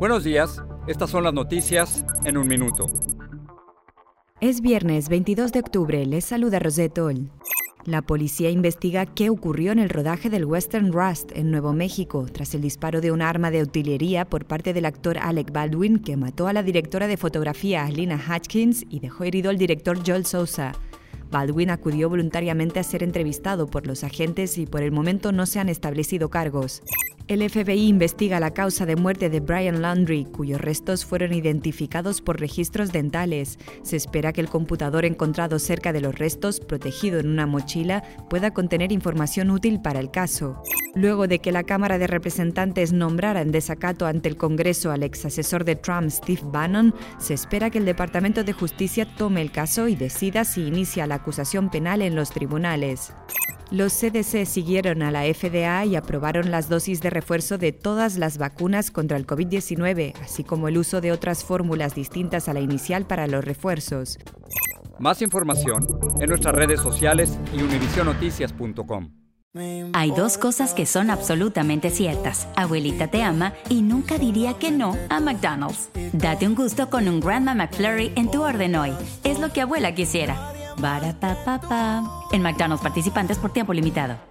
Buenos días. Estas son las noticias en un minuto. Es viernes 22 de octubre. Les saluda Rosetol. La policía investiga qué ocurrió en el rodaje del Western Rust en Nuevo México tras el disparo de un arma de utilería por parte del actor Alec Baldwin que mató a la directora de fotografía Lina Hutchins y dejó herido al director Joel Sousa. Baldwin acudió voluntariamente a ser entrevistado por los agentes y por el momento no se han establecido cargos. El FBI investiga la causa de muerte de Brian Landry, cuyos restos fueron identificados por registros dentales. Se espera que el computador encontrado cerca de los restos, protegido en una mochila, pueda contener información útil para el caso. Luego de que la Cámara de Representantes nombrara en desacato ante el Congreso al ex asesor de Trump, Steve Bannon, se espera que el Departamento de Justicia tome el caso y decida si inicia la acusación penal en los tribunales. Los CDC siguieron a la FDA y aprobaron las dosis de refuerzo de todas las vacunas contra el COVID-19, así como el uso de otras fórmulas distintas a la inicial para los refuerzos. Más información en nuestras redes sociales y univisionoticias.com. Hay dos cosas que son absolutamente ciertas. Abuelita te ama y nunca diría que no a McDonald's. Date un gusto con un Grandma McFlurry en tu orden hoy. Es lo que abuela quisiera. En McDonald's participantes por tiempo limitado.